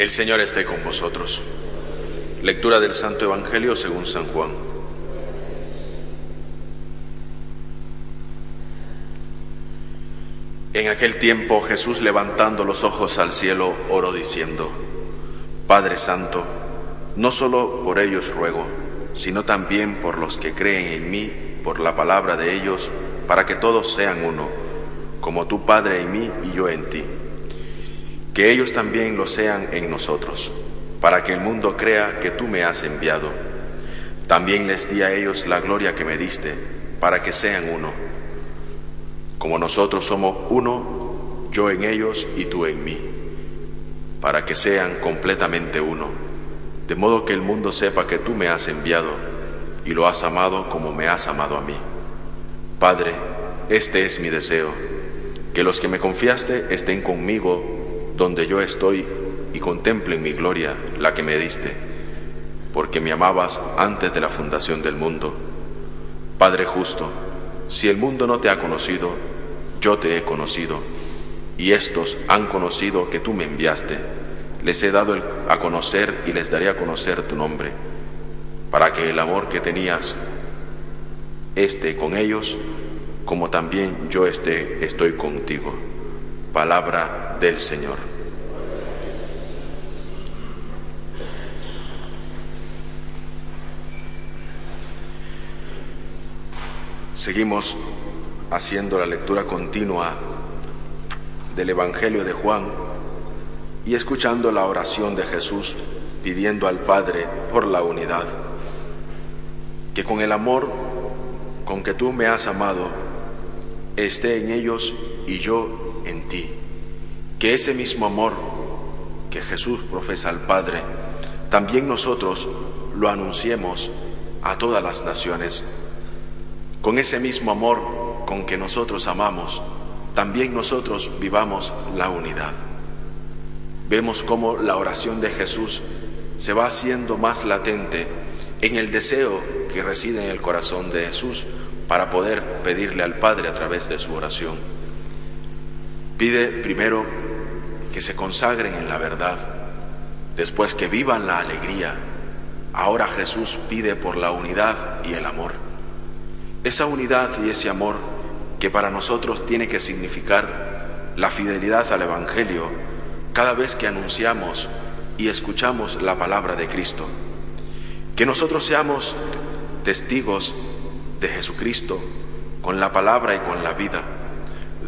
El Señor esté con vosotros. Lectura del Santo Evangelio según San Juan. En aquel tiempo Jesús levantando los ojos al cielo oró diciendo, Padre Santo, no solo por ellos ruego, sino también por los que creen en mí, por la palabra de ellos, para que todos sean uno, como tú Padre en mí y yo en ti que ellos también lo sean en nosotros, para que el mundo crea que tú me has enviado. También les di a ellos la gloria que me diste, para que sean uno. Como nosotros somos uno, yo en ellos y tú en mí, para que sean completamente uno, de modo que el mundo sepa que tú me has enviado y lo has amado como me has amado a mí. Padre, este es mi deseo, que los que me confiaste estén conmigo donde yo estoy y contemplen mi gloria, la que me diste, porque me amabas antes de la fundación del mundo. Padre justo, si el mundo no te ha conocido, yo te he conocido, y estos han conocido que tú me enviaste. Les he dado a conocer y les daré a conocer tu nombre, para que el amor que tenías esté con ellos, como también yo esté, estoy contigo. Palabra del Señor. Seguimos haciendo la lectura continua del Evangelio de Juan y escuchando la oración de Jesús pidiendo al Padre por la unidad, que con el amor con que tú me has amado esté en ellos y yo en ti. Que ese mismo amor que Jesús profesa al Padre, también nosotros lo anunciemos a todas las naciones. Con ese mismo amor con que nosotros amamos, también nosotros vivamos la unidad. Vemos cómo la oración de Jesús se va haciendo más latente en el deseo que reside en el corazón de Jesús para poder pedirle al Padre a través de su oración. Pide primero que se consagren en la verdad, después que vivan la alegría. Ahora Jesús pide por la unidad y el amor. Esa unidad y ese amor que para nosotros tiene que significar la fidelidad al Evangelio cada vez que anunciamos y escuchamos la palabra de Cristo. Que nosotros seamos testigos de Jesucristo con la palabra y con la vida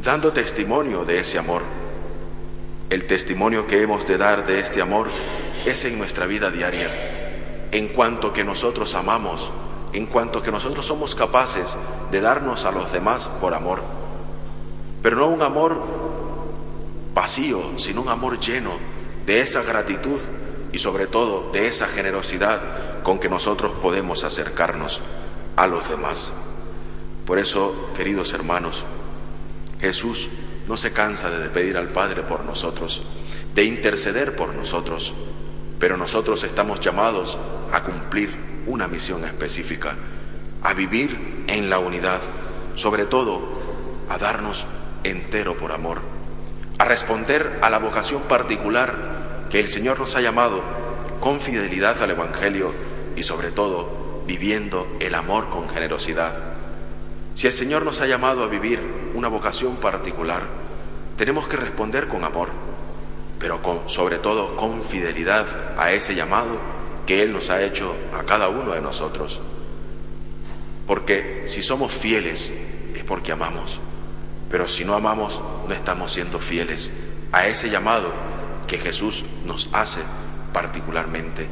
dando testimonio de ese amor. El testimonio que hemos de dar de este amor es en nuestra vida diaria, en cuanto que nosotros amamos, en cuanto que nosotros somos capaces de darnos a los demás por amor, pero no un amor vacío, sino un amor lleno de esa gratitud y sobre todo de esa generosidad con que nosotros podemos acercarnos a los demás. Por eso, queridos hermanos, Jesús no se cansa de pedir al Padre por nosotros, de interceder por nosotros, pero nosotros estamos llamados a cumplir una misión específica, a vivir en la unidad, sobre todo a darnos entero por amor, a responder a la vocación particular que el Señor nos ha llamado con fidelidad al Evangelio y sobre todo viviendo el amor con generosidad. Si el Señor nos ha llamado a vivir una vocación particular, tenemos que responder con amor, pero con, sobre todo con fidelidad a ese llamado que Él nos ha hecho a cada uno de nosotros. Porque si somos fieles es porque amamos, pero si no amamos no estamos siendo fieles a ese llamado que Jesús nos hace particularmente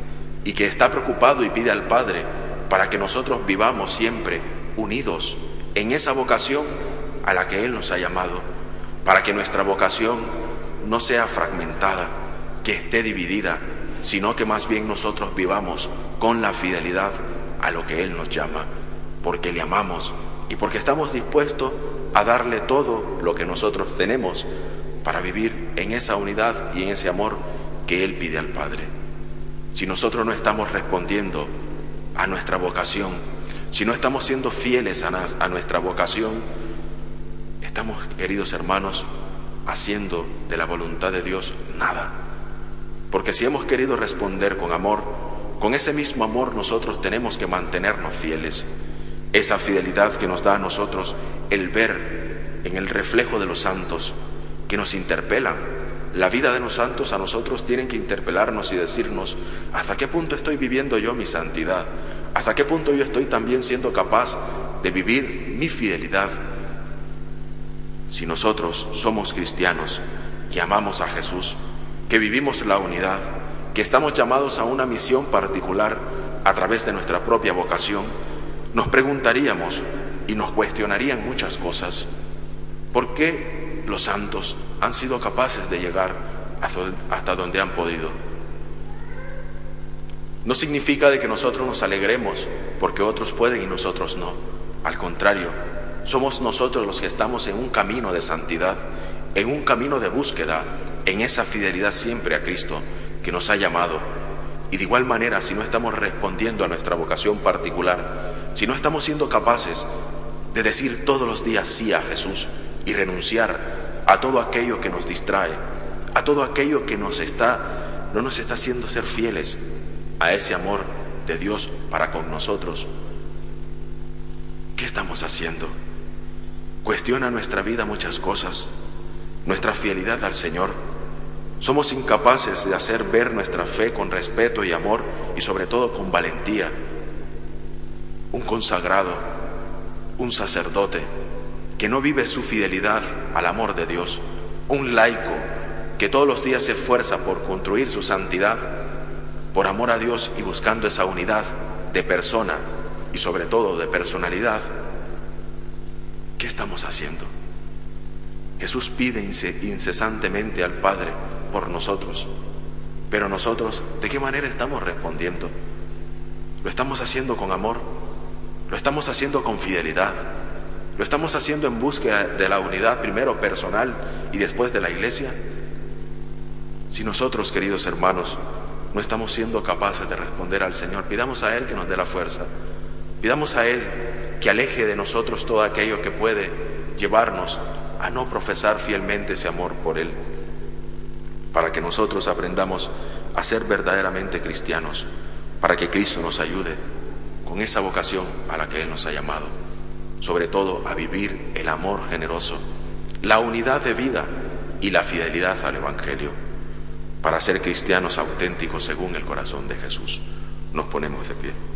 y que está preocupado y pide al Padre para que nosotros vivamos siempre unidos en esa vocación a la que Él nos ha llamado, para que nuestra vocación no sea fragmentada, que esté dividida, sino que más bien nosotros vivamos con la fidelidad a lo que Él nos llama, porque le amamos y porque estamos dispuestos a darle todo lo que nosotros tenemos para vivir en esa unidad y en ese amor que Él pide al Padre. Si nosotros no estamos respondiendo a nuestra vocación, si no estamos siendo fieles a, nuestra vocación, estamos, queridos hermanos, haciendo de la voluntad de Dios nada. Porque si hemos querido responder con amor, con ese mismo amor nosotros tenemos que mantenernos fieles. Esa fidelidad que nos da a nosotros el ver en el reflejo de los santos que nos interpelan. La vida de los santos a nosotros tienen que interpelarnos y decirnos, ¿hasta qué punto estoy viviendo yo mi santidad? ¿Hasta qué punto yo estoy también siendo capaz de vivir mi fidelidad? Si nosotros somos cristianos, que amamos a Jesús, que vivimos la unidad, que estamos llamados a una misión particular a través de nuestra propia vocación, nos preguntaríamos y nos cuestionarían muchas cosas. ¿Por qué los santos han sido capaces de llegar hasta donde han podido? No significa de que nosotros nos alegremos porque otros pueden y nosotros no. Al contrario, somos nosotros los que estamos en un camino de santidad, en un camino de búsqueda, en esa fidelidad siempre a Cristo que nos ha llamado. Y de igual manera, si no estamos respondiendo a nuestra vocación particular, si no estamos siendo capaces de decir todos los días sí a Jesús y renunciar a todo aquello que nos distrae, a todo aquello que nos está, no nos está haciendo ser fieles a ese amor de Dios para con nosotros, ¿qué estamos haciendo? Cuestiona nuestra vida muchas cosas, nuestra fidelidad al Señor. Somos incapaces de hacer ver nuestra fe con respeto y amor y sobre todo con valentía un consagrado, un sacerdote que no vive su fidelidad al amor de Dios, un laico que todos los días se esfuerza por construir su santidad, por amor a Dios y buscando esa unidad de persona y sobre todo de personalidad, ¿qué estamos haciendo? Jesús pide incesantemente al Padre por nosotros, pero nosotros, ¿de qué manera estamos respondiendo? ¿Lo estamos haciendo con amor? Lo estamos haciendo con fidelidad. Lo estamos haciendo en búsqueda de la unidad primero personal y después de la iglesia. Si nosotros, queridos hermanos, no estamos siendo capaces de responder al Señor, pidamos a Él que nos dé la fuerza. Pidamos a Él que aleje de nosotros todo aquello que puede llevarnos a no profesar fielmente ese amor por Él, para que nosotros aprendamos a ser verdaderamente cristianos, para que Cristo nos ayude con esa vocación a la que Él nos ha llamado, sobre todo a vivir el amor generoso, la unidad de vida y la fidelidad al Evangelio, para ser cristianos auténticos según el corazón de Jesús. Nos ponemos de pie.